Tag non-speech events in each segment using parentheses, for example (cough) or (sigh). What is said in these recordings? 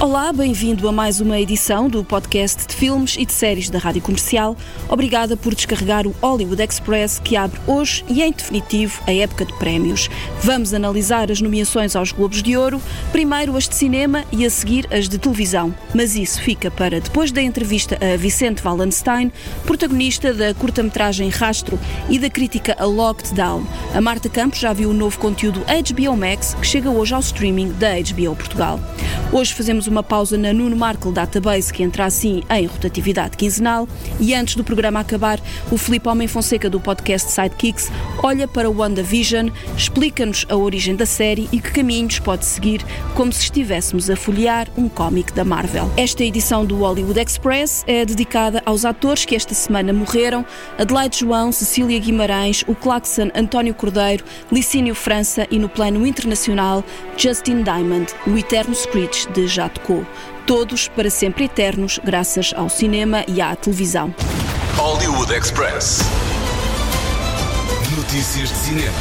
Olá, bem-vindo a mais uma edição do podcast de filmes e de séries da Rádio Comercial. Obrigada por descarregar o Hollywood Express que abre hoje e em definitivo a época de prémios. Vamos analisar as nomeações aos Globos de Ouro, primeiro as de cinema e a seguir as de televisão. Mas isso fica para depois da entrevista a Vicente Wallenstein, protagonista da curta-metragem Rastro e da crítica a Locked Down. A Marta Campos já viu o novo conteúdo HBO Max que chega hoje ao streaming da HBO Portugal. Hoje fazemos uma pausa na Nuno Markle Database, que entra assim em rotatividade quinzenal. E antes do programa acabar, o Filipe Homem Fonseca, do podcast Sidekicks, olha para o WandaVision, explica-nos a origem da série e que caminhos pode seguir, como se estivéssemos a folhear um cómic da Marvel. Esta edição do Hollywood Express é dedicada aos atores que esta semana morreram: Adelaide João, Cecília Guimarães, o Claxon António Cordeiro, Licínio França e, no plano internacional, Justin Diamond, o eterno Screech de Já Tocou. Todos para sempre eternos, graças ao cinema e à televisão. Hollywood Express. Notícias de cinema.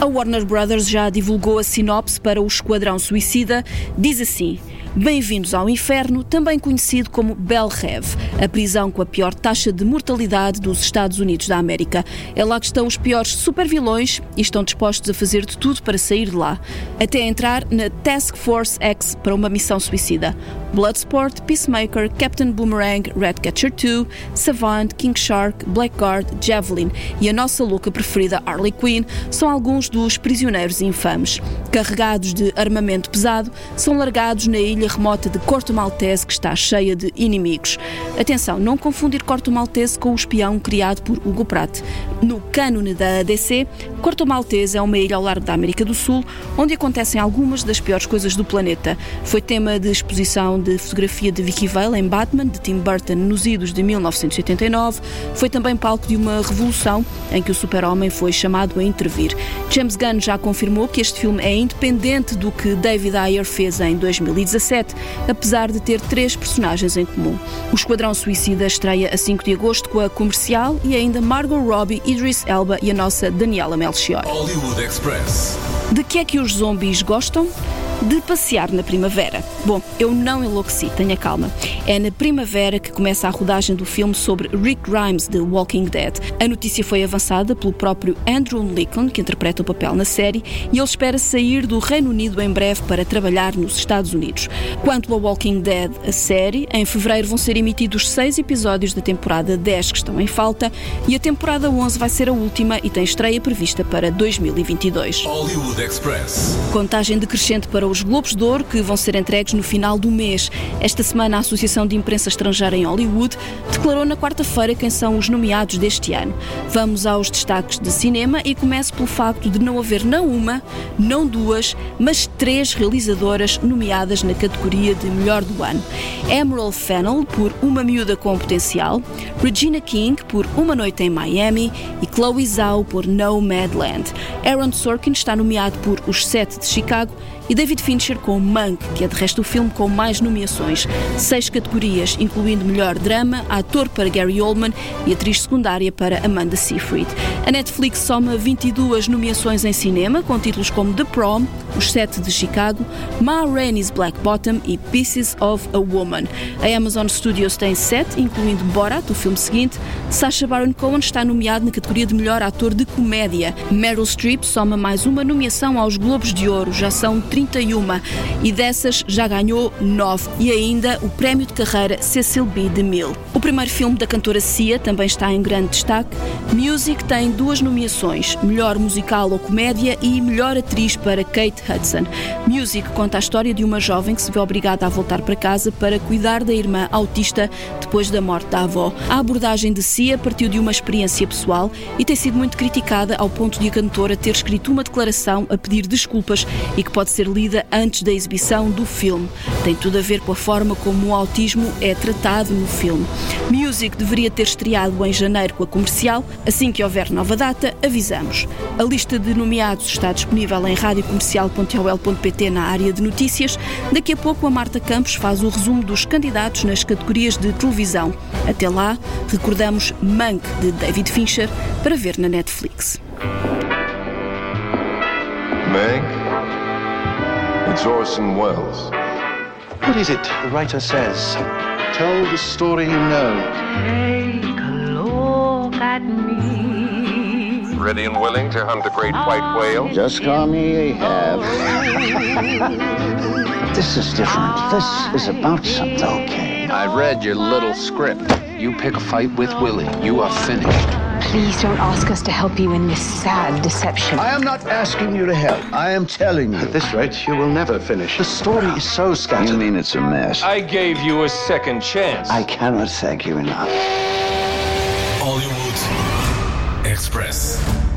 A Warner Brothers já divulgou a sinopse para o Esquadrão Suicida. Diz assim. Bem-vindos ao Inferno, também conhecido como Bel Rev, a prisão com a pior taxa de mortalidade dos Estados Unidos da América. É lá que estão os piores supervilões e estão dispostos a fazer de tudo para sair de lá, até entrar na Task Force X para uma missão suicida. Bloodsport, Peacemaker, Captain Boomerang, Ratcatcher 2, Savant, King Shark, Blackguard, Javelin e a nossa louca preferida Harley Quinn são alguns dos prisioneiros infames. Carregados de armamento pesado, são largados na ilha remota de Corto Maltese que está cheia de inimigos. Atenção, não confundir Corto Maltese com o espião criado por Hugo Pratt. No cânone da ADC, Corto Maltese é uma ilha ao largo da América do Sul onde acontecem algumas das piores coisas do planeta. Foi tema de exposição de fotografia de Vicky Vale em Batman, de Tim Burton, nos idos de 1989. Foi também palco de uma revolução em que o super-homem foi chamado a intervir. James Gunn já confirmou que este filme é independente do que David Ayer fez em 2017, apesar de ter três personagens em comum. O Esquadrão Suicida estreia a 5 de agosto com a comercial e ainda Margot Robbie, Idris Elba e a nossa Daniela Melchior. Hollywood Express. De que é que os zombies gostam? De passear na primavera. Bom, eu não enlouqueci, tenha calma. É na primavera que começa a rodagem do filme sobre Rick Grimes de Walking Dead. A notícia foi avançada pelo próprio Andrew Lincoln, que interpreta o papel na série, e ele espera sair do Reino Unido em breve para trabalhar nos Estados Unidos. Quanto a Walking Dead, a série, em fevereiro vão ser emitidos seis episódios da temporada 10 que estão em falta, e a temporada 11 vai ser a última e tem estreia prevista para 2022. Hollywood Express. Contagem decrescente para os Globos de Ouro, que vão ser entregues no final do mês. Esta semana, a Associação de Imprensa Estrangeira em Hollywood declarou na quarta-feira quem são os nomeados deste ano. Vamos aos destaques de cinema e começo pelo facto de não haver não uma, não duas, mas três realizadoras nomeadas na categoria de melhor do ano. Emerald Fennell, por Uma Miúda com Potencial, Regina King, por Uma Noite em Miami e Chloe Zhao, por Nomadland. Aaron Sorkin está nomeado por Os Sete de Chicago e David Fincher com Mank, que é de resto o filme com mais nomeações. Seis categorias, incluindo melhor drama, ator para Gary Oldman e atriz secundária para Amanda Seyfried. A Netflix soma 22 nomeações em cinema, com títulos como The Prom, Os Sete de Chicago, Ma Rainey's Black Bottom e Pieces of a Woman. A Amazon Studios tem sete, incluindo Borat, o filme seguinte. Sacha Baron Cohen está nomeado na categoria de melhor ator de comédia. Meryl Streep soma mais uma nomeação aos Globos de Ouro, já são 31 e dessas já ganhou 9 e ainda o prémio de carreira Cecil B. DeMille. O primeiro filme da cantora Cia também está em grande destaque. Music tem duas nomeações, melhor musical ou comédia e melhor atriz para Kate Hudson. Music conta a história de uma jovem que se vê obrigada a voltar para casa para cuidar da irmã autista depois da morte da avó. A abordagem de Cia partiu de uma experiência pessoal e tem sido muito criticada ao ponto de a cantora ter escrito uma declaração a pedir desculpas e que pode ser lida antes da exibição do filme. Tem tudo a ver com a forma como o autismo é tratado no filme. Music deveria ter estreado em janeiro com a comercial, assim que houver nova data, avisamos. A lista de nomeados está disponível em radiocomercial.ol.pt na área de notícias. Daqui a pouco a Marta Campos faz o resumo dos candidatos nas categorias de televisão. Até lá, recordamos Mank de David Fincher para ver na Netflix. Meg, it's Orson Welles. What is it the writer says? Tell the story you know. Take a look at me. Ready and willing to hunt a great white whale? Just call me Ahab. this is different. This is about something. Okay. I read your little script. You pick a fight with Willie. You are finished. Please don't ask us to help you in this sad deception. I am not asking you to help. I am telling you. At this rate, you will never finish. The story is so scattered. You mean it's a mess? I gave you a second chance. I cannot thank you enough. Hollywood Express.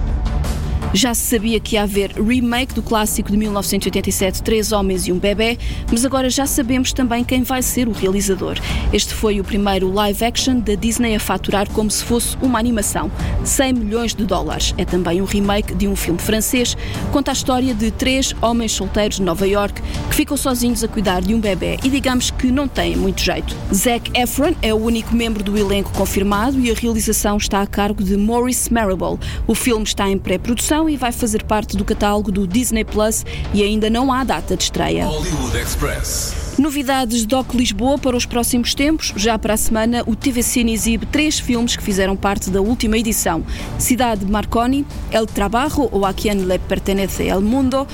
Já se sabia que ia haver remake do clássico de 1987 Três Homens e um Bebê, mas agora já sabemos também quem vai ser o realizador. Este foi o primeiro live action da Disney a faturar como se fosse uma animação. 100 milhões de dólares. É também um remake de um filme francês. Conta a história de três homens solteiros de Nova York que ficam sozinhos a cuidar de um bebê e digamos que não têm muito jeito. Zac Efron é o único membro do elenco confirmado e a realização está a cargo de Maurice Marable. O filme está em pré-produção e vai fazer parte do catálogo do Disney Plus e ainda não há data de estreia. Hollywood Express. Novidades Doc Lisboa para os próximos tempos. Já para a semana, o TV Cine exibe três filmes que fizeram parte da última edição: Cidade de Marconi, El Trabajo ou A quien le pertenece el mundo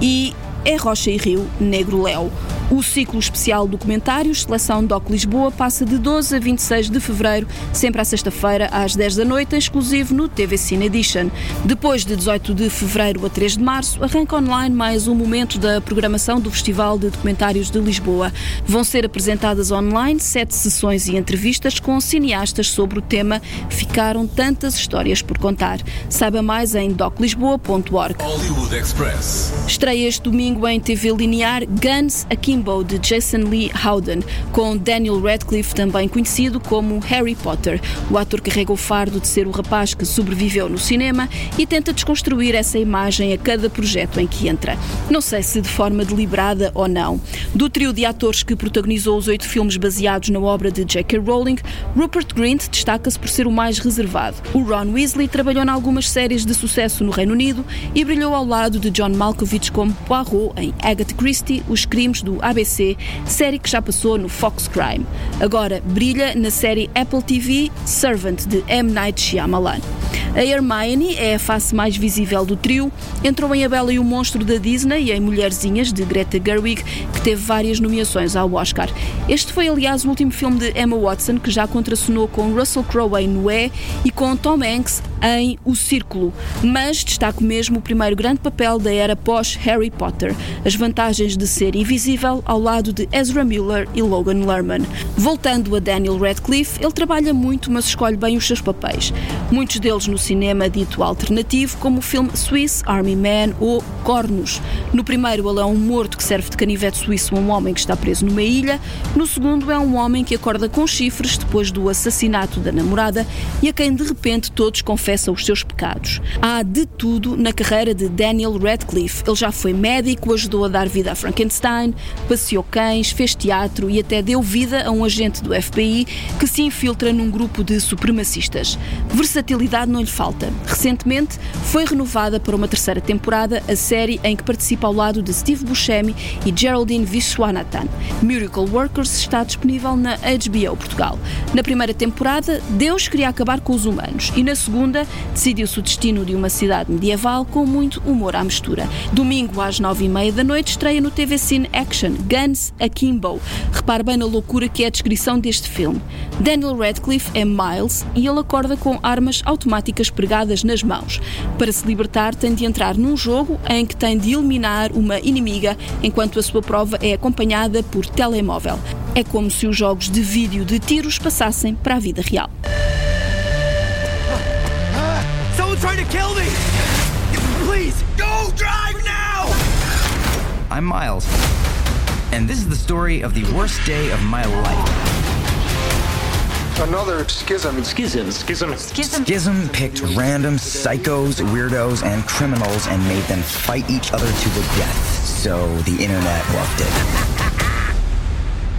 e É Rocha e Rio, Negro Léo. O ciclo especial documentários Seleção Doc Lisboa passa de 12 a 26 de fevereiro, sempre à sexta-feira, às 10 da noite, exclusivo no TV Cine Edition. Depois de 18 de fevereiro a 3 de março, arranca online mais um momento da programação do Festival de Documentários de Lisboa. Vão ser apresentadas online sete sessões e entrevistas com cineastas sobre o tema Ficaram tantas histórias por contar. Saiba mais em doclisboa.org. Hollywood Express. Estreia este domingo em TV linear Guns Akimbo de Jason Lee Howden, com Daniel Radcliffe, também conhecido como Harry Potter. O ator carrega o fardo de ser o rapaz que sobreviveu no cinema e tenta desconstruir essa imagem a cada projeto em que entra. Não sei se de forma deliberada ou não. Do trio de atores que protagonizou os oito filmes baseados na obra de J.K. Rowling, Rupert Grint destaca-se por ser o mais reservado. O Ron Weasley trabalhou em algumas séries de sucesso no Reino Unido e brilhou ao lado de John Malkovich como Poirot em Agatha Christie, Os Crimes do ABC, série que já passou no Fox Crime. Agora brilha na série Apple TV Servant de M. Night Shyamalan. A Hermione é a face mais visível do trio, entrou em A Bela e o Monstro da Disney e em Mulherzinhas de Greta Gerwig, que teve várias nomeações ao Oscar. Este foi, aliás, o último filme de Emma Watson, que já contracenou com Russell Crowe em Noé e com Tom Hanks em O Círculo, mas destaco mesmo o primeiro grande papel da era pós-Harry Potter, as vantagens de ser invisível ao lado de Ezra Miller e Logan Lerman. Voltando a Daniel Radcliffe, ele trabalha muito, mas escolhe bem os seus papéis, muitos deles no cinema dito alternativo, como o filme Swiss Army Man ou Cornos. No primeiro, ele é um morto que serve de canivete suíço a um homem que está preso numa ilha, no segundo, é um homem que acorda com chifres depois do assassinato da namorada e a quem de repente todos confessam os seus pecados. Há de tudo na carreira de Daniel Radcliffe. Ele já foi médico, ajudou a dar vida a Frankenstein, passeou cães, fez teatro e até deu vida a um agente do FBI que se infiltra num grupo de supremacistas. Versatilidade não lhe falta. Recentemente foi renovada para uma terceira temporada a série em que participa ao lado de Steve Buscemi e Geraldine Viswanathan. Miracle Workers está disponível na HBO Portugal. Na primeira temporada, Deus queria acabar com os humanos e na segunda decidiu-se o destino de uma cidade medieval com muito humor à mistura. Domingo às nove e meia da noite estreia no TV Cine Action Guns Akimbo. Repare bem na loucura que é a descrição deste filme. Daniel Radcliffe é Miles e ele acorda com armas automáticas pregadas nas mãos. Para se libertar, tem de entrar num jogo em que tem de eliminar uma inimiga enquanto a sua prova é acompanhada por telemóvel. É como se os jogos de vídeo de tiros passassem para a vida real. I'm Miles, and this is the story of the worst day of my life. Another schism. Schism. Schism. Schism. Schism picked random psychos, weirdos, and criminals and made them fight each other to the death. So the internet loved it.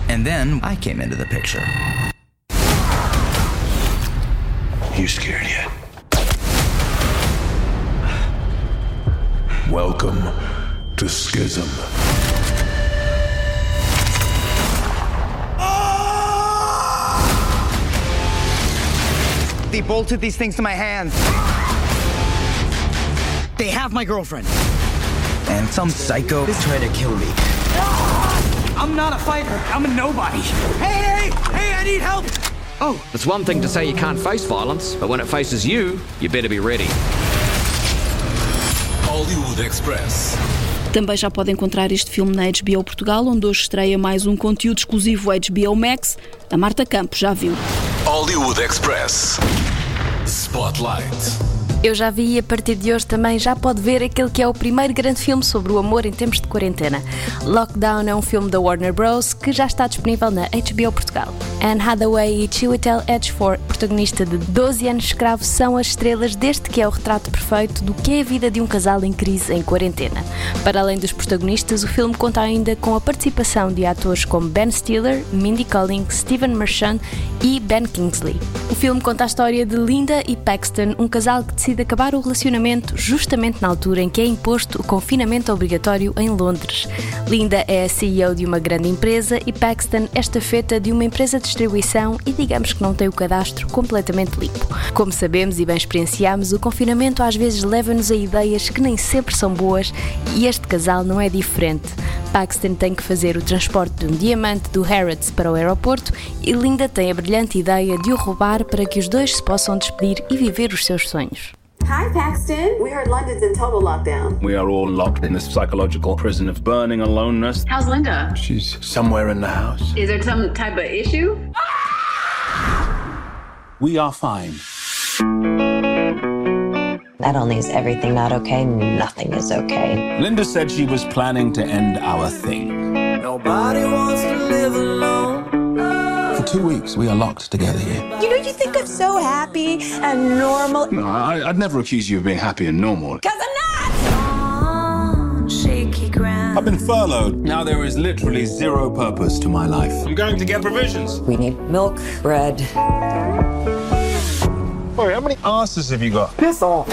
And then I came into the picture. You scared yet? Welcome to Schism. They bolted these things to my hands. They have my girlfriend. And some psycho is trying to kill me. I'm not a fighter. I'm a nobody. Hey, hey, hey, I need help. Oh, it's one thing to say you can't face violence, but when it faces you, you better be ready. Hollywood Express. Também já pode encontrar este filme na HBO Portugal, onde hoje estreia mais um conteúdo exclusivo HBO Max. A Marta Campos já viu. Hollywood Express. Spotlight. Eu já vi e a partir de hoje também já pode ver aquele que é o primeiro grande filme sobre o amor em tempos de quarentena. Lockdown é um filme da Warner Bros. que já está disponível na HBO Portugal. Anne Hathaway e Chiwetel Ejiofor, protagonista de 12 anos escravo, são as estrelas deste que é o retrato perfeito do que é a vida de um casal em crise em quarentena. Para além dos protagonistas, o filme conta ainda com a participação de atores como Ben Stiller, Mindy Kaling, Stephen Merchant e Ben Kingsley. O filme conta a história de Linda e Paxton, um casal que decide acabar o relacionamento justamente na altura em que é imposto o confinamento obrigatório em Londres. Linda é a CEO de uma grande empresa e Paxton é estafeta de uma empresa de distribuição e digamos que não tem o cadastro completamente limpo. Como sabemos e bem experienciamos, o confinamento às vezes leva-nos a ideias que nem sempre são boas e este casal não é diferente. Paxton tem que fazer o transporte de um diamante do Harrods para o aeroporto e Linda tem a brilhante ideia de o roubar para que os dois se possam despedir e viver os seus sonhos. Hi, Paxton. We heard London's in total lockdown. We are all locked in this psychological prison of burning aloneness. How's Linda? She's somewhere in the house. Is there some type of issue? We are fine. Not only is everything not okay, nothing is okay. Linda said she was planning to end our thing. Nobody wants to live alone. For two weeks, we are locked together here. You know, you think I'm so happy and normal. No, I, I'd never accuse you of being happy and normal. Because I'm not! I've been furloughed. Now there is literally zero purpose to my life. I'm going to get provisions. We need milk, bread. Wait, how many asses have you got? Piss off.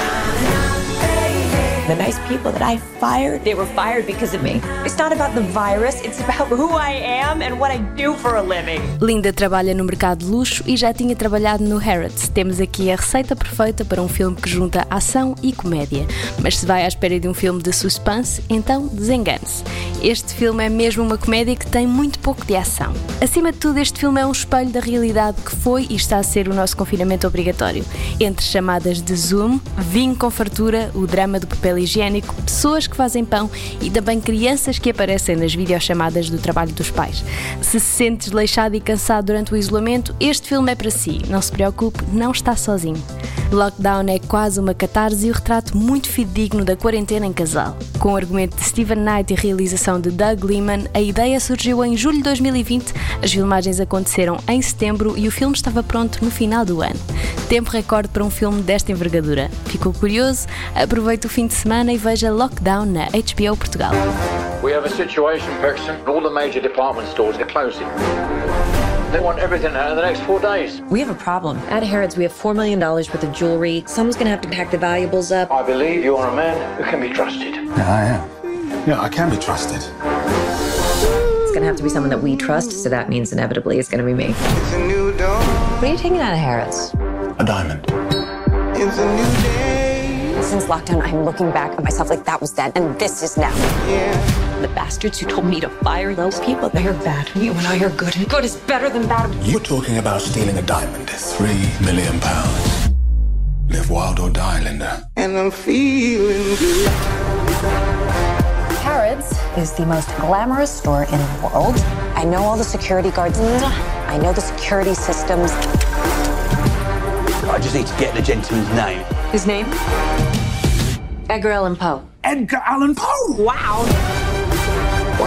The nice people that I fired, they were fired because of me. It's not about the virus, it's about who I am and what I do for a living. Linda trabalha no mercado de luxo e já tinha trabalhado no Harrods. Temos aqui a receita perfeita para um filme que junta ação e comédia. Mas se vai à espera de um filme de suspense, então desengane-se. Este filme é mesmo uma comédia que tem muito pouco de ação. Acima de tudo, este filme é um espelho da realidade que foi e está a ser o nosso confinamento obrigatório. Entre chamadas de Zoom, vinho com fartura, o drama do papel higiênico, pessoas que fazem pão e também crianças que aparecem nas videochamadas do trabalho dos pais. Se se sente desleixado e cansado durante o isolamento, este filme é para si. Não se preocupe, não está sozinho. Lockdown é quase uma catarse e o retrato muito fidedigno da quarentena em casal. Com o argumento de Steven Knight e realização de Doug Liman, a ideia surgiu em julho de 2020, as filmagens aconteceram em setembro e o filme estava pronto no final do ano. Tempo recorde para um filme desta envergadura. Ficou curioso? Aproveite o fim de semana e veja Lockdown na HBO Portugal. We have a situation. All the major department stores are closing. They want everything out in the next four days. We have a problem. At Harrods, we have $4 million worth of jewelry. Someone's gonna have to pack the valuables up. I believe you're a man who can be trusted. Yeah, I am. Yeah, I can be trusted. It's gonna have to be someone that we trust, so that means inevitably it's gonna be me. It's a new dawn. What are you taking out of Harrods? A diamond. It's a new day. Since lockdown, I'm looking back at myself like that was then and this is now. Yeah. The bastards who told me to fire those people, they're bad. You and I are good, and good is better than bad. You're talking about stealing a diamond. Three million pounds. Live wild or die, Linda. And I'm feeling good. Harrods is the most glamorous store in the world. I know all the security guards. I know the security systems. I just need to get the gentleman's name. His name? Edgar Allan Poe. Edgar Allan Poe! Wow.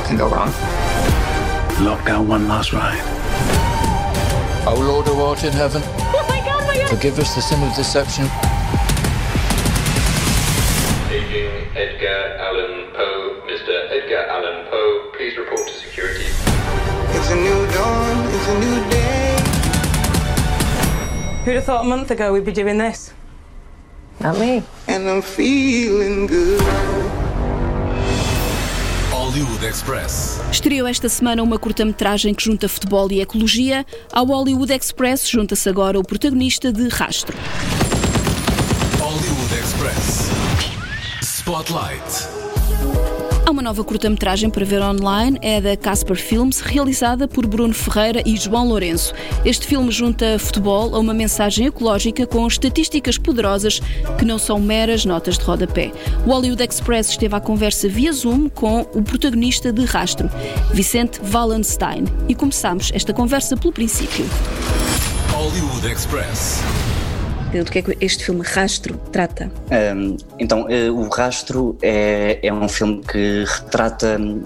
What can go wrong? Lockdown one last ride. O Lord who art in heaven, Oh my god, my god. forgive us the sin of deception. Aging Edgar Allan Poe. Mr. Edgar Allan Poe, please report to security. It's a new dawn, it's a new day. Who'd have thought a month ago we'd be doing this? Not me. And I'm feeling good. Hollywood Express. Estreou esta semana uma curta-metragem que junta futebol e ecologia. Ao Hollywood Express junta-se agora o protagonista de Rastro. Hollywood Express. Spotlight. Há uma nova curta-metragem para ver online, é da Casper Films, realizada por Bruno Ferreira e João Lourenço. Este filme junta futebol a uma mensagem ecológica com estatísticas poderosas que não são meras notas de rodapé. O Hollywood Express esteve à conversa via Zoom com o protagonista de Rastro, Vicente Wallenstein, e começamos esta conversa pelo princípio. Hollywood Express. Do que é que este filme Rastro trata? Um, então, uh, o Rastro é, é um filme que retrata, um,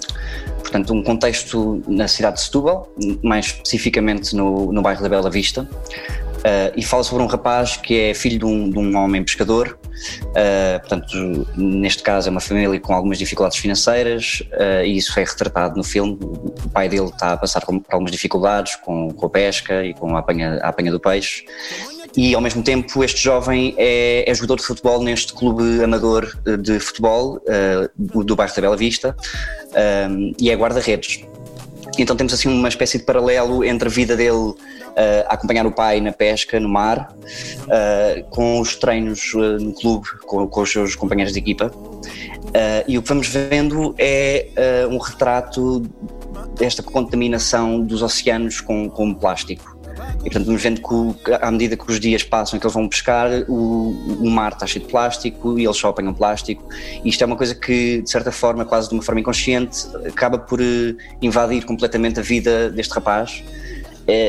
portanto, um contexto na cidade de Setúbal, mais especificamente no, no bairro da Bela Vista, uh, e fala sobre um rapaz que é filho de um, de um homem pescador, uh, portanto, neste caso é uma família com algumas dificuldades financeiras, e isso é retratado no filme. O pai dele está a passar por algumas dificuldades com, com a pesca e com a apanha, a apanha do peixe e ao mesmo tempo este jovem é, é jogador de futebol neste clube amador de futebol uh, do, bairro da Bela Vista um, e é guarda-redes. Então temos assim uma espécie de paralelo entre a vida dele uh, a acompanhar o pai na pesca, no mar, uh, com os treinos no clube, com, com, os seus companheiros de equipa. e o que vamos vendo é um retrato desta contaminação dos oceanos com, com plástico. E portanto vamos vendo que à medida que os dias passam e que eles vão pescar, o, o mar está cheio de plástico e eles só apanham plástico. E isto é uma coisa que, de certa forma, quase de uma forma inconsciente, acaba por invadir completamente a vida deste rapaz.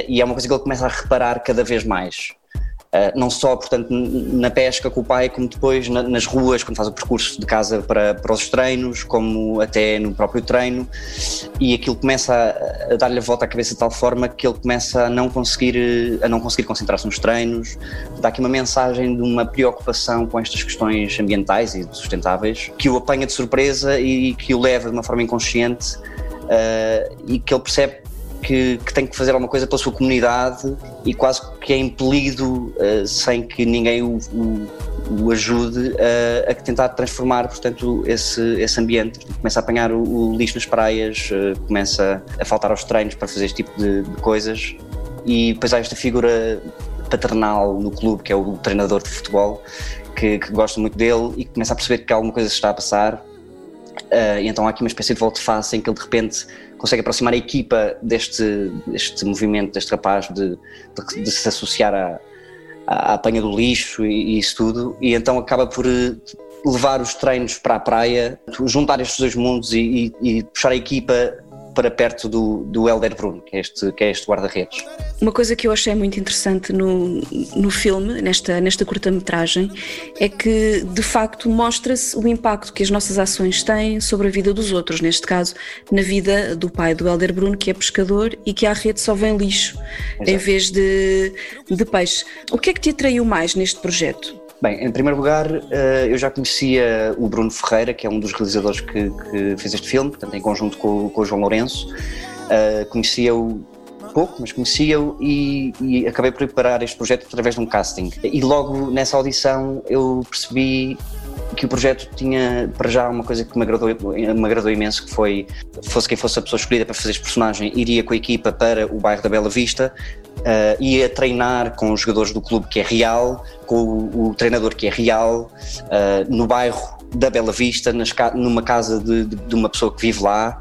E é uma coisa que ele começa a reparar cada vez mais. Uh, não só, portanto, na pesca com o pai, como depois na, nas ruas, quando faz o percurso de casa para, para os treinos, como até no próprio treino, e aquilo começa a, a dar-lhe a volta à cabeça de tal forma que ele começa a não conseguir, a não conseguir concentrar-se nos treinos. Dá aqui uma mensagem de uma preocupação com estas questões ambientais e sustentáveis que o apanha de surpresa e que o leva de uma forma inconsciente uh, e que ele percebe que, que, tem que fazer alguma coisa pela sua comunidade e quase que é impelido, uh, sem que ninguém o, o, o ajude, uh, a tentar transformar, portanto, esse, esse ambiente. Começa a apanhar o, o lixo nas praias, uh, começa a faltar aos treinos para fazer este tipo de, de coisas e depois há esta figura paternal no clube, que é o treinador de futebol, que, que gosta muito dele e começa a perceber que alguma coisa se está a passar Uh, e então há aqui uma espécie de volte-face em que ele de repente consegue aproximar a equipa deste, deste movimento, deste rapaz, de, de, de se associar à, à, apanha do lixo e, e, isso tudo, e então acaba por levar os treinos para a praia, juntar estes dois mundos e, e, e puxar a equipa para perto do, do Helder Bruno, que é este, que é este guarda-redes. Uma coisa que eu achei muito interessante no, no filme, nesta, nesta curta-metragem, é que de facto mostra-se o impacto que as nossas ações têm sobre a vida dos outros, neste caso na vida do pai do Helder Bruno, que é pescador e que à rede só vem lixo Exato. em vez de, de peixe. O que é que te atraiu mais neste projeto? Bem, em primeiro lugar, eu já conhecia o Bruno Ferreira, que é um dos realizadores que, que fez este filme, portanto, em conjunto com, com o João Lourenço. Conhecia-o pouco, mas conhecia-o e, e, acabei por preparar este projeto através de um casting. E logo nessa audição eu percebi que o projeto tinha para já uma coisa que me agradou, me agradou imenso, que foi, fosse quem fosse a pessoa escolhida para fazer este personagem, iria com a equipa para o bairro da Bela Vista, uh, ia treinar com os jogadores do clube que é real, com o, o treinador que é real, uh, no bairro da Bela Vista, nas, numa casa de, de, de uma pessoa que vive lá,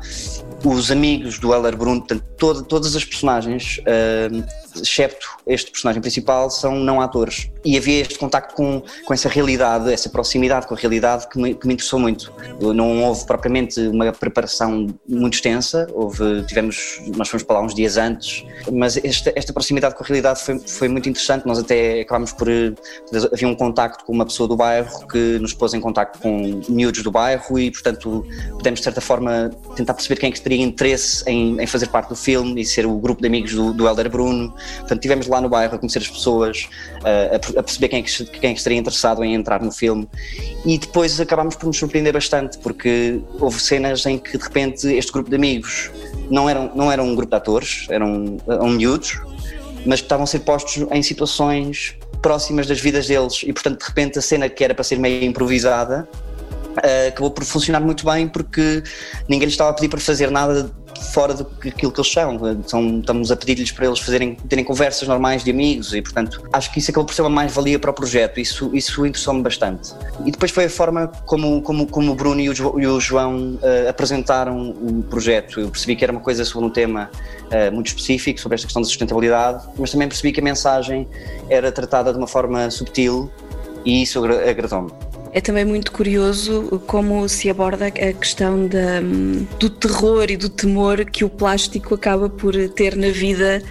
os amigos do Eller Bruno, portanto, todo, todas as personagens, uh, excepto este personagem principal, são não atores. E havia este contacto com, com essa realidade, essa proximidade com a realidade que me, que me interessou muito. Não houve propriamente uma preparação muito extensa, houve, tivemos, nós fomos para lá uns dias antes, mas esta, esta proximidade com a realidade foi, foi muito interessante. Nós até acabámos por. Havia um contacto com uma pessoa do bairro que nos pôs em contacto com miúdos do bairro e, portanto, pudemos de certa forma tentar perceber quem é que teria interesse em, em fazer parte do filme e ser o grupo de amigos do, do Helder Bruno. Portanto, estivemos lá no bairro a conhecer as pessoas, a, a perceber quem é, que, quem é estaria interessado em entrar no filme. E depois acabámos por nos surpreender bastante, porque houve cenas em que de repente este grupo de amigos não eram, não eram um grupo de atores, eram, eram miúdos, mas estavam a ser postos em situações próximas das vidas deles. E portanto de repente a cena que era para ser meio improvisada uh, acabou por funcionar muito bem porque ninguém lhes estava a pedir para fazer nada fora do que aquilo que eles são. são estamos a pedir-lhes para eles fazerem, terem conversas normais de amigos e, portanto, acho que isso acabou por ser uma mais-valia para o projeto. Isso, isso interessou-me bastante. E depois foi a forma como, como, como o Bruno e o, João uh, apresentaram o projeto. Eu percebi que era uma coisa sobre um tema uh, muito específico, sobre esta questão da sustentabilidade, mas também percebi que a mensagem era tratada de uma forma subtil e isso agradou-me. É também muito curioso como se aborda a questão da, do terror e do temor que o plástico acaba por ter na vida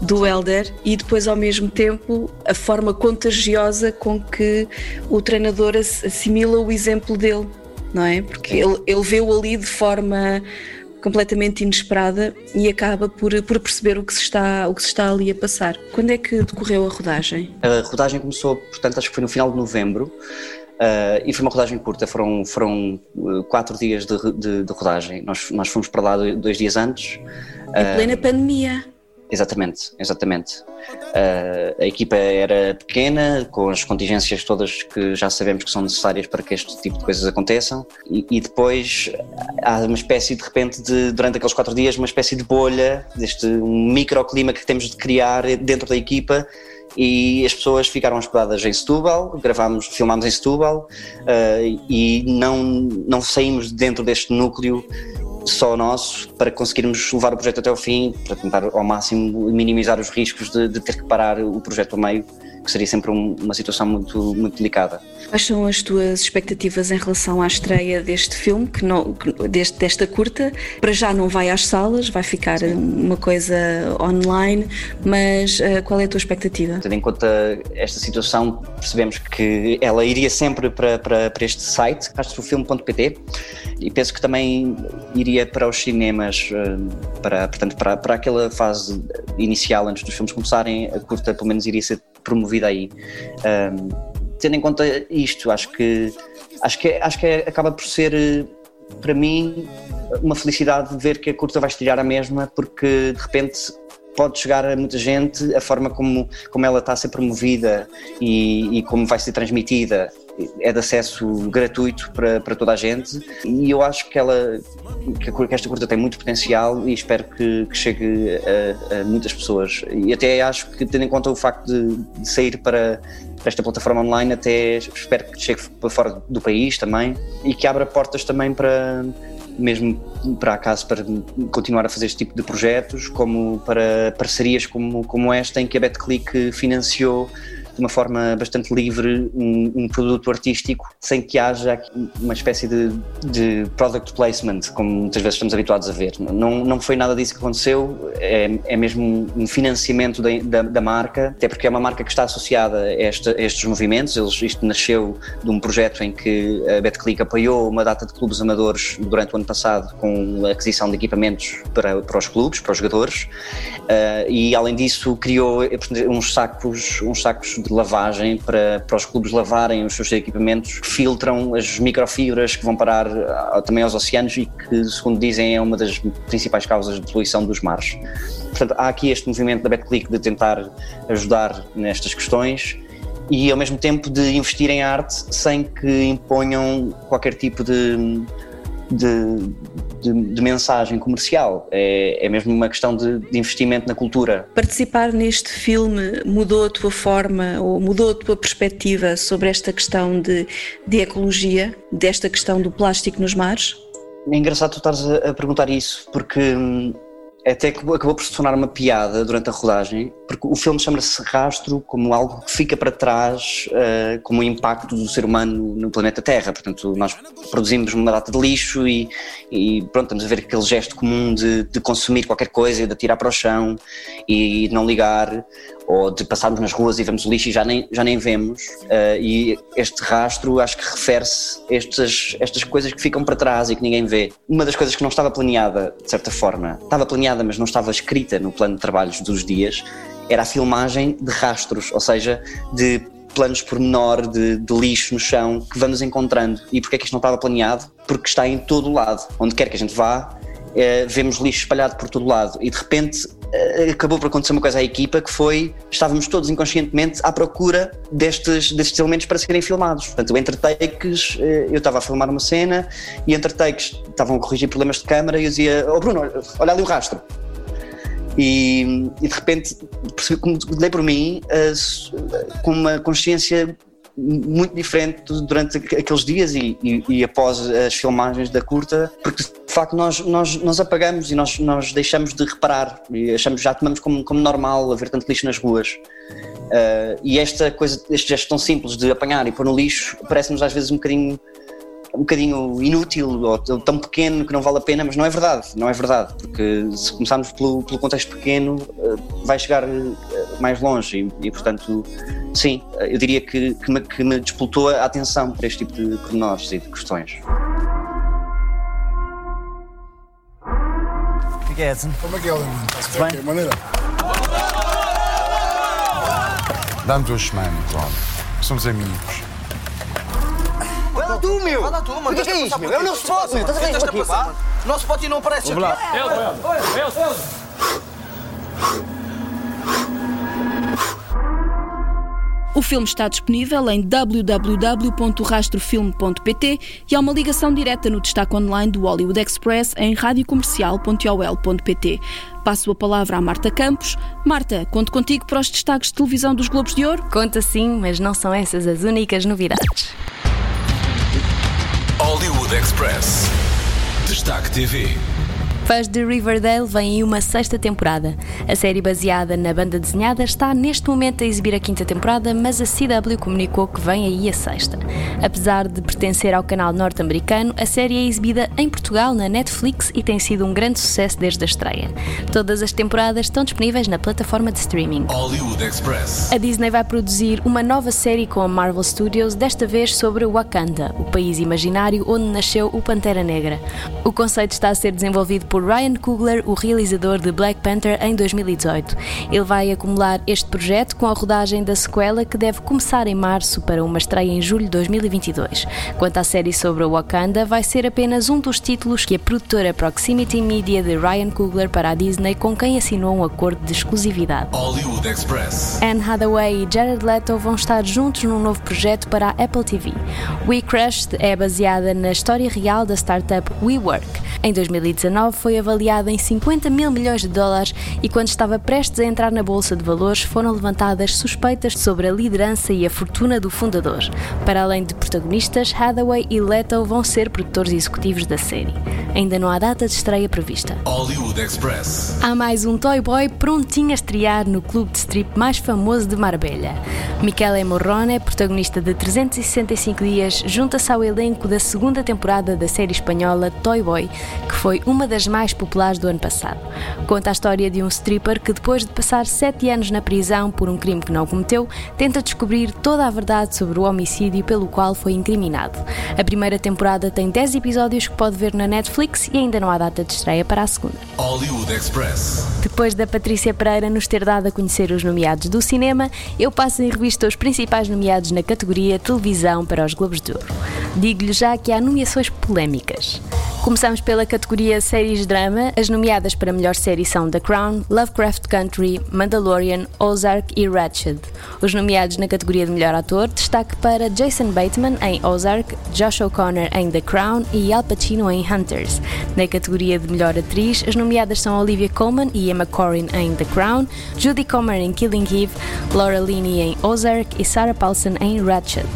do Elder e depois, ao mesmo tempo, a forma contagiosa com que o treinador assimila o exemplo dele, não é? Porque ele, ele vê-o ali de forma completamente inesperada e acaba por, por perceber o que, se está, o que se está ali a passar. Quando é que decorreu a rodagem? A rodagem começou, portanto, acho que foi no final de novembro. Uh, e foi uma rodagem curta, foram, foram uh, quatro dias de, de, de, rodagem. Nós, nós fomos para lá dois dias antes. Em plena uh, pandemia. Exatamente, exatamente. a equipa era pequena, com as contingências todas que já sabemos que são necessárias para que este tipo de coisas aconteçam, e, e depois há uma espécie de repente de, durante aqueles quatro dias, uma espécie de bolha, deste um microclima que temos de criar dentro da equipa e as pessoas ficaram hospedadas em Setúbal, gravámos, filmámos em Setúbal uh, e não, não saímos dentro deste núcleo só nosso para conseguirmos levar o projeto até ao fim, para tentar ao máximo minimizar os riscos de, de ter que parar o projeto a meio que seria sempre um, uma situação muito, muito delicada. Quais são as tuas expectativas em relação à estreia deste filme, que não, que, deste, desta curta? Para já não vai às salas, vai ficar uma coisa online, mas uh, qual é a tua expectativa? Tendo em conta esta situação, percebemos que ela iria sempre para, para, para este site, rastrofilme.pt, e penso que também iria para os cinemas, eh, para, portanto, para, para aquela fase inicial, antes dos filmes começarem, a curta pelo menos iria ser promovida aí. Um, tendo em conta isto, acho que, acho que, acho que acaba por ser, eh, para mim, uma felicidade de ver que a curta vai estrear a mesma, porque de repente pode chegar a muita gente a forma como, como ela está a ser promovida e, e como vai ser transmitida é de acesso gratuito para, para toda a gente e eu acho que ela que esta curta tem muito potencial e espero que, que chegue a, a, muitas pessoas. E até acho que tendo em conta o facto de, de sair para, para esta plataforma online até espero que chegue para fora do país também e que abra portas também para mesmo para acaso para continuar a fazer este tipo de projetos, como para parcerias como, como esta em que a BetClick financiou de uma forma bastante livre um, um, produto artístico sem que haja uma espécie de, de, product placement, como muitas vezes estamos habituados a ver. Não, não foi nada disso que aconteceu, é, é mesmo um financiamento da, da, da, marca, até porque é uma marca que está associada a, a estes movimentos. Eles, isto nasceu de um projeto em que a BetClick apoiou uma data de clubes amadores durante o ano passado com a aquisição de equipamentos para, para os clubes, para os jogadores, uh, e além disso criou uns sacos, uns sacos de lavagem para, para os clubes lavarem os seus equipamentos, que filtram as microfibras que vão parar ah, também aos oceanos e que, segundo dizem, é uma das principais causas de poluição dos mares. Portanto, há aqui este movimento da BetClick de tentar ajudar nestas questões e, ao mesmo tempo, de investir em arte sem que imponham qualquer tipo de, de de, de mensagem comercial, é, é mesmo uma questão de, de, investimento na cultura. Participar neste filme mudou a tua forma ou mudou a tua perspectiva sobre esta questão de, de ecologia, desta questão do plástico nos mares? É engraçado tu estares a, a perguntar isso, porque hum, até que acabou por se tornar uma piada durante a rodagem, porque o filme chama-se Rastro como algo que fica para trás, uh, como o impacto do ser humano no planeta Terra. Portanto, nós produzimos uma data de lixo e, e pronto, estamos a ver aquele gesto comum de, de consumir qualquer coisa, de atirar para o chão e não ligar, ou de passarmos nas ruas e vemos o lixo e já nem, já nem vemos. Uh, e este rastro acho que refere-se a estas, estas coisas que ficam para trás e que ninguém vê. Uma das coisas que não estava planeada, de certa forma, estava planeada, mas não estava escrita no plano de trabalhos dos dias, era a filmagem de rastros, ou seja, de planos por menor de, de, lixo no chão que vamos encontrando. E porquê é que isto não estava planeado? Porque está em todo o lado. Onde quer que a gente vá, eh, vemos lixo espalhado por todo o lado. E de repente acabou por acontecer uma coisa à equipa que foi, estávamos todos inconscientemente à procura destes, destes elementos para serem filmados. Portanto, entre takes, eh, eu estava a filmar uma cena e entre takes estavam a corrigir problemas de câmara e eu dizia, oh Bruno, olha ali o rastro. E, e de repente percebi, dei por mim uh, com uma consciência muito diferente durante aqueles dias e, e, e, após as filmagens da curta, porque de facto nós, nós, nós apagamos e nós, nós deixamos de reparar e achamos já tomamos como, como normal haver tanto lixo nas ruas. Uh, e esta coisa, este gesto tão simples de apanhar e pôr no lixo parece-nos às vezes um bocadinho um bocadinho inútil ou tão pequeno que não vale a pena, mas não é verdade, não é verdade, porque se começarmos pelo, pelo contexto pequeno eh, vai chegar eh, mais longe e, e portanto, sim, eh, eu diria que, que, me, que me disputou a atenção para este tipo de pormenores e de questões. Que é? Como é que é, Alemão? Bem? De que maneira? Dá-me duas semanas, olha. Somos amigos. Lá tu, meu! Lá tu, mano. O que, que é isto, meu? É o nosso spot, meu! Estás a ver isto aqui, pá? O nosso spot e não aparece aqui. O filme está disponível em www.rastrofilme.pt e há uma ligação direta no destaque online do Hollywood Express em radiocomercial.ol.pt. Passo a palavra à Marta Campos. Marta, conto contigo para os destaques de televisão dos Globos de Ouro? Conta sim, mas não são essas as únicas novidades. Hollywood Express. Destaque TV. Fãs de Riverdale vem em uma sexta temporada. A série baseada na banda desenhada está neste momento a exibir a quinta temporada, mas a CW comunicou que vem aí a sexta. Apesar de pertencer ao canal norte-americano, a série é exibida em Portugal na Netflix e tem sido um grande sucesso desde a estreia. Todas as temporadas estão disponíveis na plataforma de streaming. Hollywood Express. A Disney vai produzir uma nova série com a Marvel Studios, desta vez sobre Wakanda, o país imaginário onde nasceu o Pantera Negra. O conceito está a ser desenvolvido por Ryan Coogler, o realizador de Black Panther em 2018. Ele vai acumular este projeto com a rodagem da sequela que deve começar em março para uma estreia em julho de 2022. Quanto à série sobre Wakanda, vai ser apenas um dos títulos que a produtora Proximity Media de Ryan Coogler para a Disney, com quem assinou um acordo de exclusividade. Hollywood Express. Anne Hathaway e Jared Leto vão estar juntos num novo projeto para a Apple TV. We Crushed é baseada na história real da startup WeWork. Em 2019 foi avaliada em 50 mil milhões de dólares e quando estava prestes a entrar na bolsa de valores foram levantadas suspeitas sobre a liderança e a fortuna do fundador. Para além de protagonistas, Hathaway e Leto vão ser produtores executivos da série. Ainda não há data de estreia prevista. Hollywood Express. Há mais um Toy Boy prontinho a estrear no clube de strip mais famoso de Marbella. Michele Morrone, protagonista de 365 dias, junta-se ao elenco da segunda temporada da série espanhola Toy Boy, que foi uma das mais populares do ano passado. Conta a história de um stripper que, depois de passar sete anos na prisão por um crime que não cometeu, tenta descobrir toda a verdade sobre o homicídio pelo qual foi incriminado. A primeira temporada tem 10 episódios que pode ver na Netflix e ainda não há data de estreia para a segunda. Hollywood Express. Depois da Patrícia Pereira nos ter dado a conhecer os nomeados do cinema, eu passo em revista os principais nomeados na categoria Televisão para os Globos de Ouro. Digo-lhe já que há nomeações polémicas. Começamos pela categoria Séries Drama. As nomeadas para melhor série são The Crown, Lovecraft Country, Mandalorian, Ozark e Ratched. Os nomeados na categoria de melhor ator, destaque para Jason Bateman em Ozark, Josh O'Connor em The Crown e Al Pacino em Hunters. Na categoria de melhor atriz, as nomeadas são Olivia Colman e Emma Corrin em The Crown, Judy Comer em Killing Eve, Laura Linney em Ozark e Sarah Paulson em Ratched.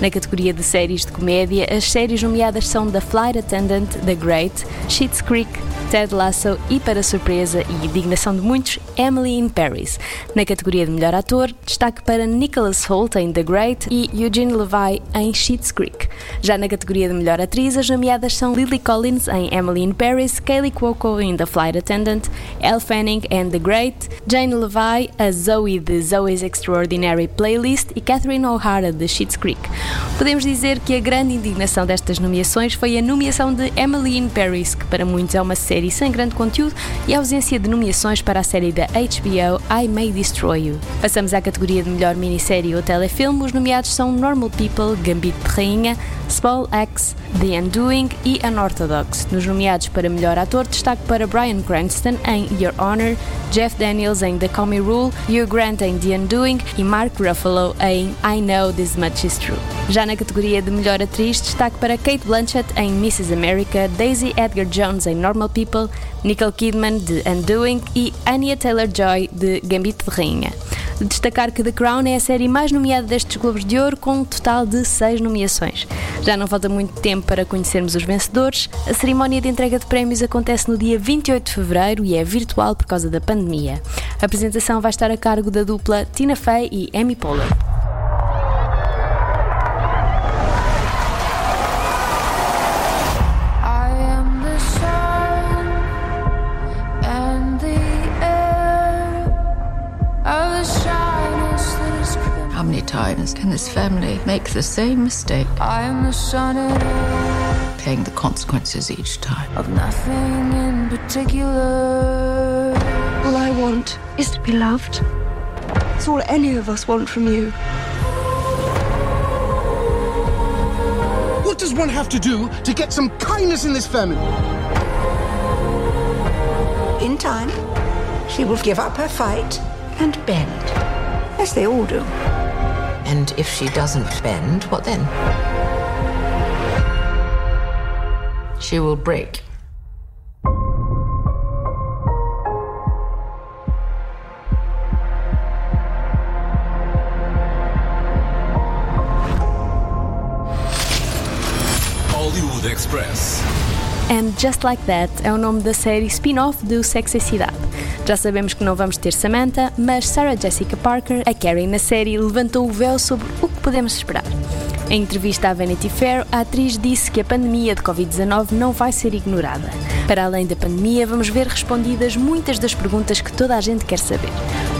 Na categoria de séries de comédia, as séries nomeadas são The Flight Attendant, The Great, Schitt's Creek, Ted Lasso e, para surpresa e indignação de muitos, Emily in Paris. Na categoria de melhor ator, destaque para Nicholas Hoult em The Great e Eugene Levy em Schitt's Creek. Já na categoria de melhor atriz, as nomeadas são Lily Collins em Emily in Paris, Kaylee Cuoco em The Flight Attendant, Elle Fanning em The Great, Jane Levy, a Zoe de Zoe's Extraordinary Playlist e Catherine O'Hara de Schitt's Creek. Podemos dizer que a grande indignação destas nomeações foi a nomeação de Emily in Paris, que para muitos é uma série sem grande conteúdo, e a ausência de nomeações para a série da HBO I May Destroy You. Passamos à categoria de melhor minissérie ou telefilme. Os nomeados são Normal People, Gambito de Rainha, Small Axe, The Undoing e Unorthodox. Nos nomeados para melhor ator, destaque para Bryan Cranston em Your Honor, Jeff Daniels em The Comey Rule, Hugh Grant em The Undoing e Mark Ruffalo em I Know This Much Is True. Já na categoria de melhor atriz, destaque para Kate Blanchett em Mrs. America, Daisy Edgar Jones em Normal People, Nicole Kidman de Undoing e Anya Taylor-Joy de Gambito de Rainha. De destacar que The Crown é a série mais nomeada destes Globos de Ouro, com um total de seis nomeações. Já não falta muito tempo para conhecermos os vencedores. A cerimónia de entrega de prémios acontece no dia 28 de fevereiro e é virtual por causa da pandemia. A apresentação vai estar a cargo da dupla Tina Fey e Amy Poehler. Many times can this family make the same mistake? I am the sun Paying the consequences each time. Of nothing in particular. All I want is to be loved. It's all any of us want from you. What does one have to do to get some kindness in this family? In time, she will give up her fight and bend, as they all do. And if she doesn't bend, what then? She will break. Hollywood Express. And Just Like That é o nome da série spin-off do Sex e Cidade. Já sabemos que não vamos ter Samantha, mas Sarah Jessica Parker, a Carrie na série, levantou o véu sobre o que podemos esperar. Em entrevista à Vanity Fair, a atriz disse que a pandemia de Covid-19 não vai ser ignorada. Para além da pandemia, vamos ver respondidas muitas das perguntas que toda a gente quer saber.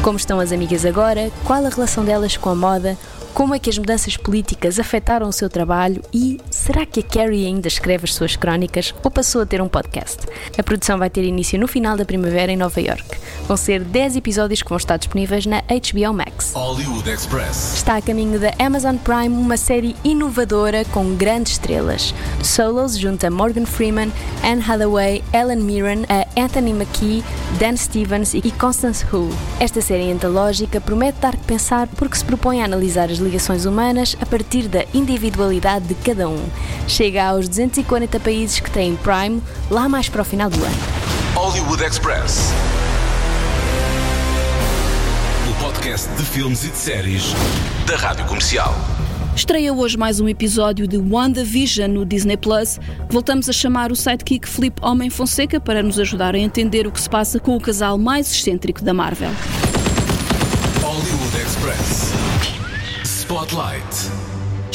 Como estão as amigas agora? Qual a relação delas com a moda? Como é que as mudanças políticas afetaram o seu trabalho e será que a Carrie ainda escreve as suas crónicas ou passou a ter um podcast? A produção vai ter início no final da primavera em Nova York. Vão ser 10 episódios que vão estar disponíveis na HBO Max. Hollywood Express. Está a caminho da Amazon Prime uma série inovadora com grandes estrelas. Solos junta Morgan Freeman, Anne Hathaway, Ellen Mirren, Anthony McKee, Dan Stevens e Constance Wu. Esta série antológica promete dar que pensar porque se propõe a analisar as ligações humanas a partir da individualidade de cada um. Chega aos 240 países que têm Prime lá mais para o final do ano. Hollywood Express. O podcast de filmes e de séries da Rádio Comercial. Estreia hoje mais um episódio de WandaVision no Disney Plus. Voltamos a chamar o sidekick Felipe Homem Fonseca para nos ajudar a entender o que se passa com o casal mais excêntrico da Marvel. Hollywood Express. Spotlight.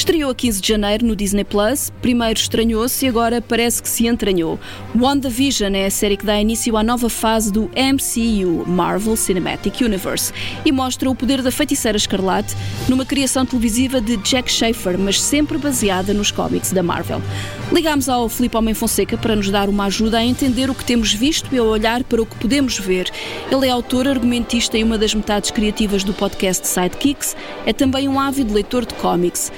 Estreou a 15 de janeiro no Disney Plus. Primeiro estranhou-se e agora parece que se entranhou. WandaVision é a série que dá início à nova fase do MCU, Marvel Cinematic Universe, e mostra o poder da feiticeira escarlate numa criação televisiva de Jack Schaefer, mas sempre baseada nos cómics da Marvel. Ligámos ao Filipe Homem Fonseca para nos dar uma ajuda a entender o que temos visto e a olhar para o que podemos ver. Ele é autor, argumentista e uma das metades criativas do podcast Sidekicks. É também um ávido leitor de cómics.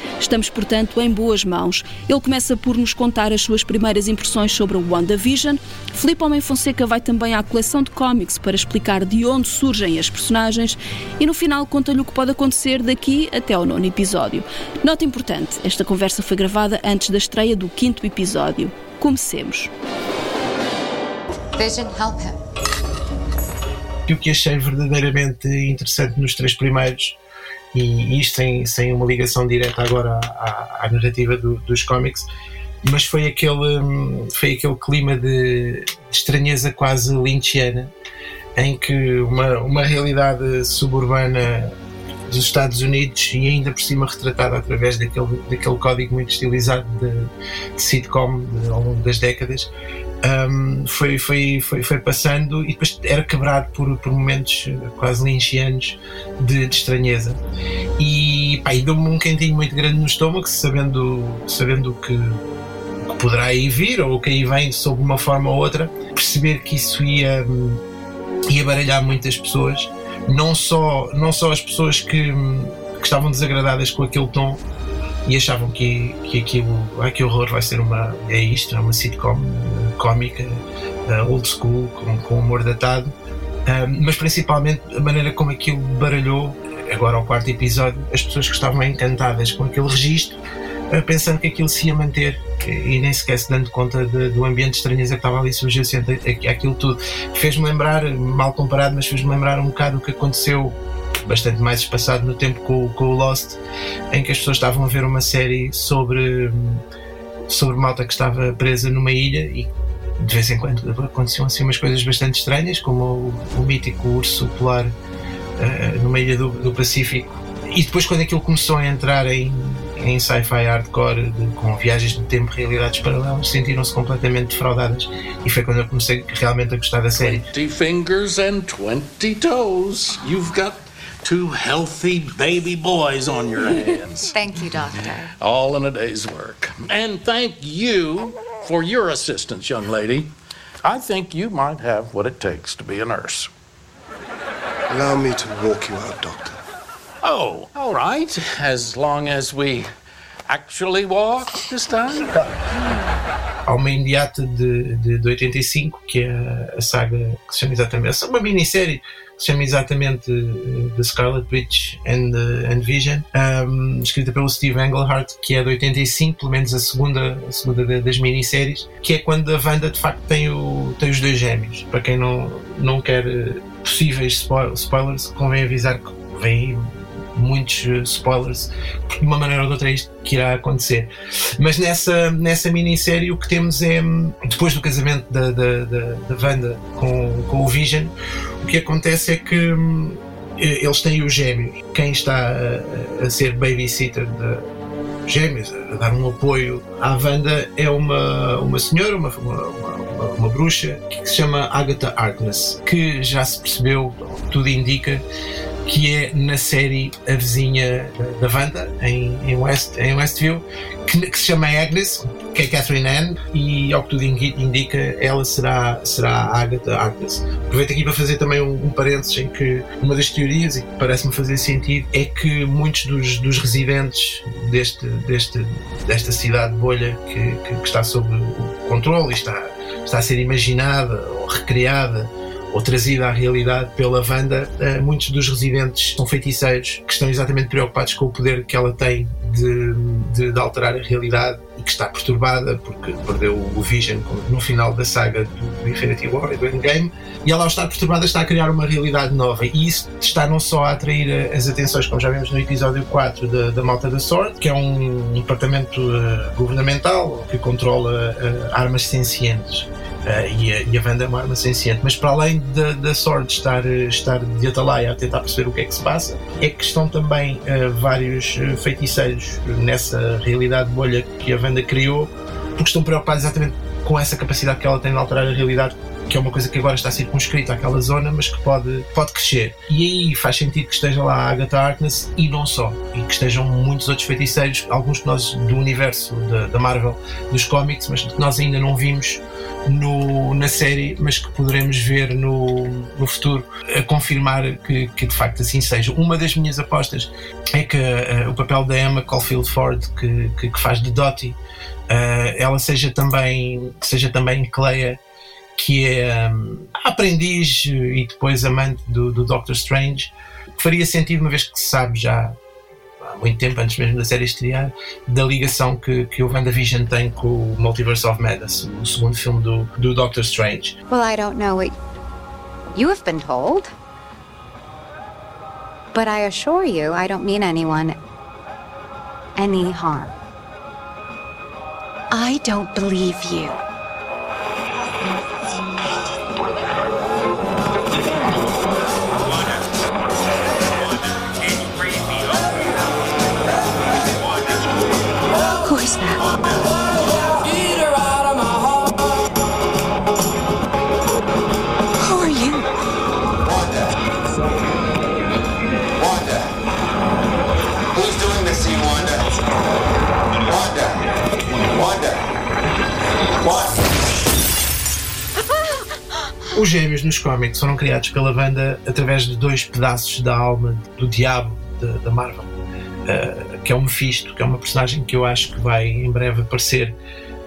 Portanto, em boas mãos. Ele começa por nos contar as suas primeiras impressões sobre o WandaVision. Filipe Homem Fonseca vai também à coleção de cómics para explicar de onde surgem as personagens e no final conta-lhe o que pode acontecer daqui até ao nono episódio. Nota importante: esta conversa foi gravada antes da estreia do quinto episódio. Comecemos. Vision, help him. E o que achei verdadeiramente interessante nos três primeiros e isto sem, sem uma ligação direta agora à, à narrativa do, dos cómics, mas foi aquele, foi aquele clima de, de estranheza quase lynchiana, em que uma, uma realidade suburbana dos Estados Unidos e ainda por cima retratada através daquele, daquele código muito estilizado de, de sitcom de, ao longo das décadas. Um, foi, foi, foi, foi passando e depois era quebrado por, por momentos quase lynchianos de, de estranheza. E, e deu-me um quentinho muito grande no estômago, sabendo, sabendo que, que poderá aí vir ou que aí vem sob uma forma ou outra, perceber que isso ia, ia baralhar muitas pessoas, não só, não só as pessoas que, que estavam desagradadas com aquele tom e achavam que, que aquilo, ah, que horror, vai ser uma, é isto, é uma sitcom cómica, uh, old school, com, com humor datado, uh, mas principalmente a maneira como aquilo baralhou, agora ao quarto episódio, as pessoas que estavam encantadas com aquele registro, pensando que aquilo se ia manter e nem sequer se dando conta de, do ambiente de estranheza que estava ali subjacente aquilo tudo. Fez-me lembrar, mal comparado, mas fez-me lembrar um bocado o que aconteceu bastante mais espaçado no tempo com, com, o Lost, em que as pessoas estavam a ver uma série sobre, sobre malta que estava presa numa ilha e de vez em quando aconteciam assim umas coisas bastante estranhas, como o, o mítico urso polar uh, numa ilha do, do, Pacífico. E depois, quando aquilo começou a entrar em, em sci-fi hardcore, de, com viagens no tempo, realidades paralelas, sentiram-se completamente defraudadas. E foi quando eu comecei realmente a gostar da série. 20 fingers and 20 toes. You've got two healthy baby boys on your (laughs) hands. thank you, Doctor. All in a day's work. And thank you for your assistance, young lady. I think you might have what it takes to be a nurse. Allow me to walk you out, Doctor. Oh, all right. As long as we actually walk this time. Há uma imediata de, de, de 85, que é a saga que se chama exatamente. É uma minissérie que se chama exatamente uh, The Scarlet Witch and, and Vision, um, escrita pelo Steve Englehart, que é de 85, pelo menos a segunda, a segunda das minisséries, que é quando a Wanda de facto tem, o, tem os dois gêmeos. Para quem não, não quer uh, possíveis spoilers, convém avisar que vem muitos spoilers, porque de uma maneira ou de outra é isto que irá acontecer. Mas nessa, nessa minissérie o que temos é, depois do casamento da, da, da, da Wanda com, com o Vision, o que acontece é que hum, eles têm os gêmeos. Quem está a, a ser babysitter de gêmeos, a dar um apoio à Wanda, é uma, uma senhora, uma, uma, uma, uma bruxa, que se chama Agatha Harkness, que já se percebeu, tudo indica, que é na série A Vizinha da Wanda, em, em, West, em Westview, que, que, se chama Agnes, que é Catherine Anne, e ao que tudo indica, ela será, será a Agatha Agnes. Aproveito aqui para fazer também um, um parênteses em que uma das teorias, e que parece-me fazer sentido, é que muitos dos, dos residentes deste, deste, desta cidade bolha que, que, que está sob o controle e está, está a ser imaginada ou recriada ou trazida à realidade pela Wanda, uh, muitos dos residentes são feiticeiros que estão exatamente preocupados com o poder que ela tem de, de, de alterar a realidade e que está perturbada porque perdeu o Vision no final da saga do Infinity War e do Endgame. E ela ao estar perturbada está a criar uma realidade nova. E isso está não só a atrair eh, as atenções como já vimos no episódio 4 da, da Malta da Sword que é um, departamento uh, governamental que controla uh, armas sencientes e, a, e a Wanda uma arma senciente. Mas para além da, da Sword estar, estar de atalaia a tentar perceber o que é que se passa, é que estão também uh, vários eh, feiticeiros nessa realidade bolha que a Wanda criou, porque estão preocupados exatamente com essa capacidade que ela tem de alterar a realidade que é uma coisa que agora está circunscrita àquela zona, mas que pode, pode crescer. E aí faz sentido que esteja lá a Agatha Harkness e não só, e que estejam muitos outros feiticeiros, alguns que nós do universo da, da Marvel, dos cómics, mas que nós ainda não vimos no, na série, mas que poderemos ver no, no futuro, a confirmar que, que, de facto assim seja. Uma das minhas apostas é que uh, o papel da Emma Caulfield Ford, que, que, que faz de Dottie, uh, ela seja também, seja também Cleia que é um, aprendiz e depois amante do, do Doctor Strange, que faria sentido uma vez que se sabe já há muito tempo, antes mesmo da série estrear, da ligação que, que o WandaVision tem com o Multiverse of Madness, o segundo filme do, do Doctor Strange. Well, I don't know what you have been told. But I assure you, I don't mean anyone any harm. I don't believe you. Os gêmeos nos cómics foram criados pela banda através de dois pedaços da alma do diabo da, Marvel, uh, que é o Mephisto, que é uma personagem que eu acho que vai em breve aparecer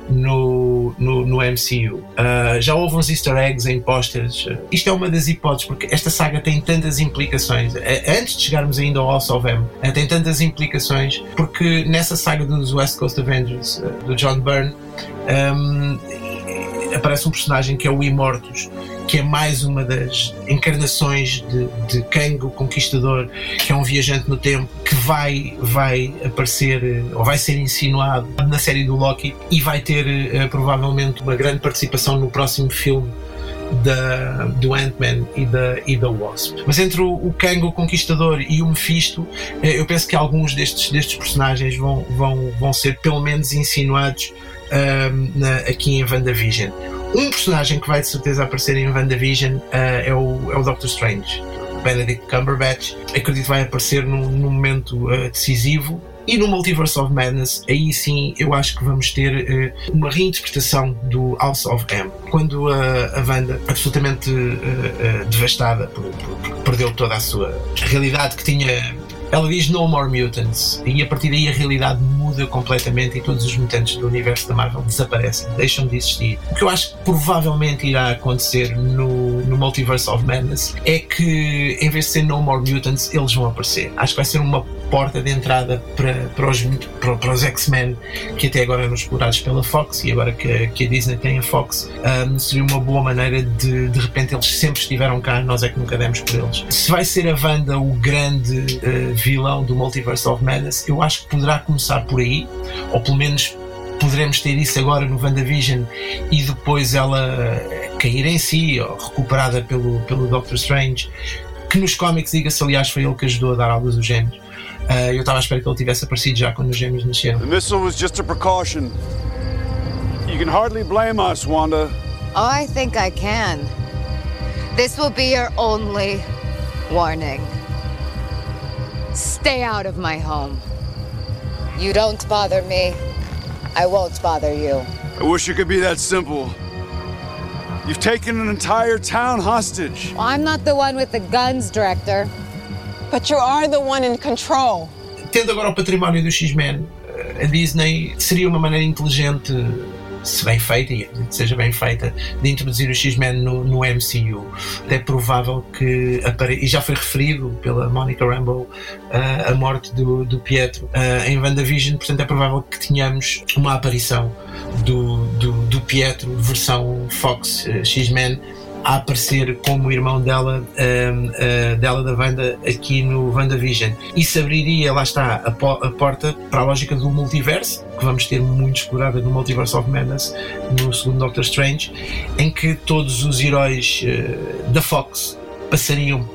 no, no, no MCU. Uh, já houve uns easter eggs em posters. Uh, isto é uma das hipóteses, porque esta saga tem tantas implicações. Antes de chegarmos ainda ao House of M, tem tantas implicações, porque nessa saga dos West Coast Avengers, do John Byrne, um, aparece um personagem que é o Immortus, que é mais uma das encarnações de, de Kang, o Conquistador, que é um viajante no tempo, que vai, vai aparecer, ou vai ser insinuado na série do Loki e vai ter uh, provavelmente uma grande participação no próximo filme da, do Ant-Man e da, e da Wasp. Mas entre o, o Kang, o Conquistador e o Mephisto, eh, eu penso que alguns destes, destes personagens vão, vão, vão ser pelo menos insinuados um, na, aqui em WandaVision. Um personagem que vai de certeza aparecer em WandaVision uh, é, o, é o Doctor Strange. Benedict Cumberbatch, acredito que vai aparecer num, num momento uh, decisivo. E no Multiverse of Madness, aí sim eu acho que vamos ter uh, uma reinterpretação do House of M. Quando a, a Wanda, absolutamente devastada, por, por, por, perdeu toda a sua realidade que tinha ela diz No More Mutants e a partir daí a realidade muda completamente e todos os mutantes do universo da Marvel desaparecem, deixam de existir. O que eu acho que provavelmente irá acontecer no, Multiverse of Madness é que em vez de ser No More Mutants, eles vão aparecer. Acho que vai ser uma porta de entrada para, para os, para, para os X-Men que até agora eram explorados pela Fox e agora que, que a Disney tem a Fox um, seria uma boa maneira de de repente eles sempre estiveram cá nós é que nunca demos por eles se vai ser a Wanda o grande uh, vilão do Multiverse of Madness eu acho que poderá começar por aí ou pelo menos poderemos ter isso agora no WandaVision e depois ela cair em si ou recuperada pelo, pelo Doctor Strange que nos cómics, diga-se aliás, foi ele que ajudou a dar à luz os gêmeos Uh, eu estava à espera que ele tivesse aparecido já quando os gêmeos nasceram. The missile was just a precaution. You can hardly blame us, Wanda. Oh, I think I can. This will be your only warning. Stay out of my home. You don't bother me, I won't bother you. I wish it could be that simple. You've taken an entire town hostage. Well, I'm not the one with the guns, Director. But you are the one in control. Tendo agora o património do X-Men, eh, a Disney seria uma maneira inteligente, se bem feita, e que seja bem feita, de introduzir o X-Men no, no, MCU. É provável que, e já foi referido pela Monica Rambeau, uh, a morte do, do Pietro uh, em WandaVision, portanto é provável que tenhamos uma aparição do, do, do Pietro, versão Fox uh, X-Men a aparecer como irmão dela, um, uh, dela da Wanda aqui no WandaVision. Isso abriria, lá está, a, po a, porta para a lógica do multiverso, que vamos ter muito explorada no Multiverse of Madness no segundo Doctor Strange, em que todos os heróis uh, da Fox passariam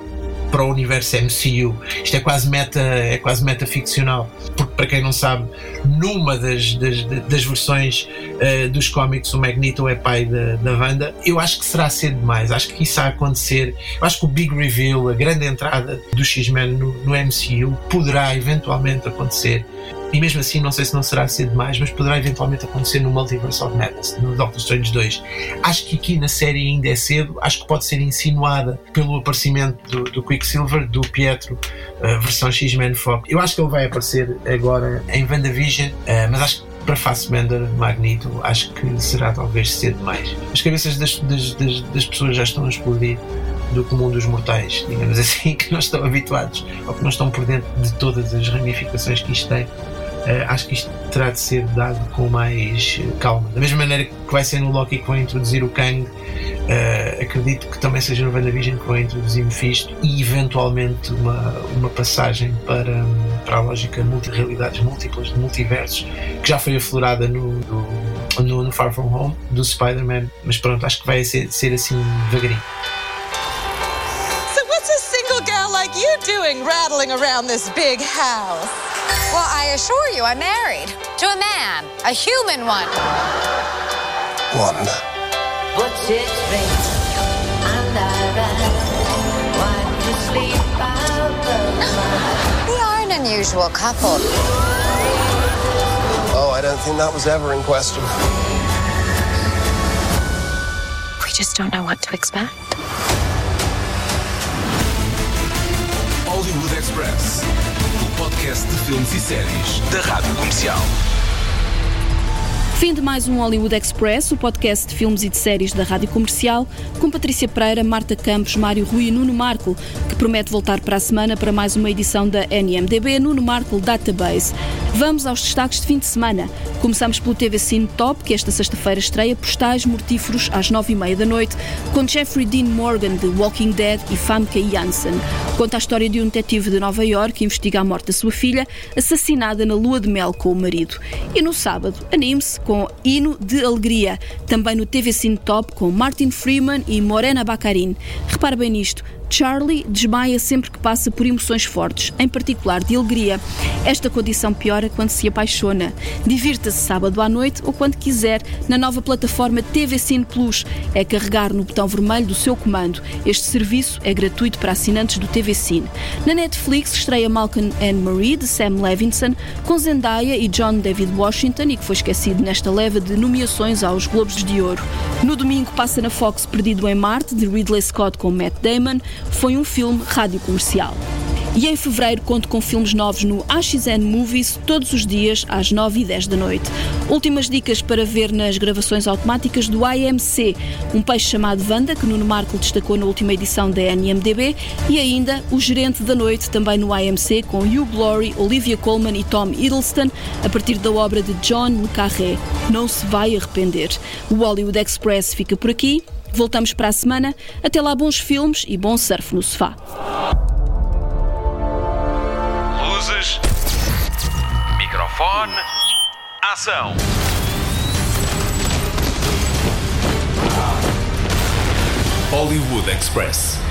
para o universo MCU. Isto é quase meta, é quase metaficcional, porque para quem não sabe, numa das, das, das versões uh, dos cómics o Magneto é pai da, da Wanda. Eu acho que será cedo demais, acho que isso a acontecer. Eu acho que o big reveal, a grande entrada do X-Men no, no MCU poderá eventualmente acontecer e mesmo assim não sei se não será cedo demais, mas poderá eventualmente acontecer no Multiverse of Madness, no Doctor Strange 2. Acho que aqui na série ainda é cedo, acho que pode ser insinuada pelo aparecimento do, do Quicksilver, do Pietro, uh, versão X-Men Fox. Eu acho que ele vai aparecer agora em WandaVision, uh, mas acho que para Fassbender, Magneto, acho que será talvez cedo demais. As cabeças das, das, das, das pessoas já estão a explodir do comum dos mortais, digamos (laughs) assim, que não estão habituados ou que não estão por dentro de todas as ramificações que isto tem. Uh, acho que isto terá de ser dado com mais calma. Da mesma maneira que vai ser no Loki que introduzir o Kang, uh, acredito que também seja no WandaVision que vai introduzir Mephisto e eventualmente uma, uma passagem para, para a lógica multi realidades múltiplas, de multiversos, que já foi aflorada no, no, no, Far From Home, do Spider-Man, mas pronto, acho que vai ser, ser assim devagarinho. Doing rattling around this big house? Well, I assure you, I'm married to a man, a human one. One. What's its ring? And I ran. Why you sleep out of We are an unusual couple. Oh, I don't think that was ever in question. We just don't know what to expect. Hollywood Express, o podcast de filmes e séries da Rádio Comercial. Fim de mais um Hollywood Express, o podcast de filmes e de séries da Rádio Comercial, com Patrícia Pereira, Marta Campos, Mário Rui e Nuno Marco, que promete voltar para a semana para mais uma edição da NMDB Nuno Marco Database. Vamos aos destaques de fim de semana. Começamos pelo TV Cine Top, que esta sexta-feira estreia Postais Mortíferos às nove e meia da noite, com Jeffrey Dean Morgan de Walking Dead e Famke Janssen. Conta a história de um detetive de Nova York que investiga a morte da sua filha, assassinada na lua de mel com o marido. E no sábado, anime-se com Hino de Alegria, também no TV Cine Top com Martin Freeman e Morena Baccarin. Repare bem nisto, Charlie desmaia sempre que passa por emoções fortes, em particular de alegria. Esta condição piora quando se apaixona. Divirta-se sábado à noite ou quando quiser na nova plataforma TV Cine Plus. É carregar no botão vermelho do seu comando. Este serviço é gratuito para assinantes do TV Cine. Na Netflix estreia Malcolm and Marie de Sam Levinson com Zendaya e John David Washington e que foi esquecido nesta leva de nomeações aos Globos de Ouro. No domingo passa na Fox Perdido em Marte de Ridley Scott com Matt Damon foi um filme rádio comercial. E em fevereiro conto com filmes novos no AXN Movies todos os dias às 9 e 10 da noite. Últimas dicas para ver nas gravações automáticas do IMC, um peixe chamado Wanda, que Nuno Marco destacou na última edição da NMDB, e ainda O Gerente da Noite, também no IMC, com Hugh Glory, Olivia Colman e Tom Hiddleston, a partir da obra de John Le Carré. Não se vai arrepender. O Hollywood Express fica por aqui. Voltamos para a semana. Até lá, bons filmes e bom surf no sofá. Luzes. Microfone. Ação. Hollywood Express.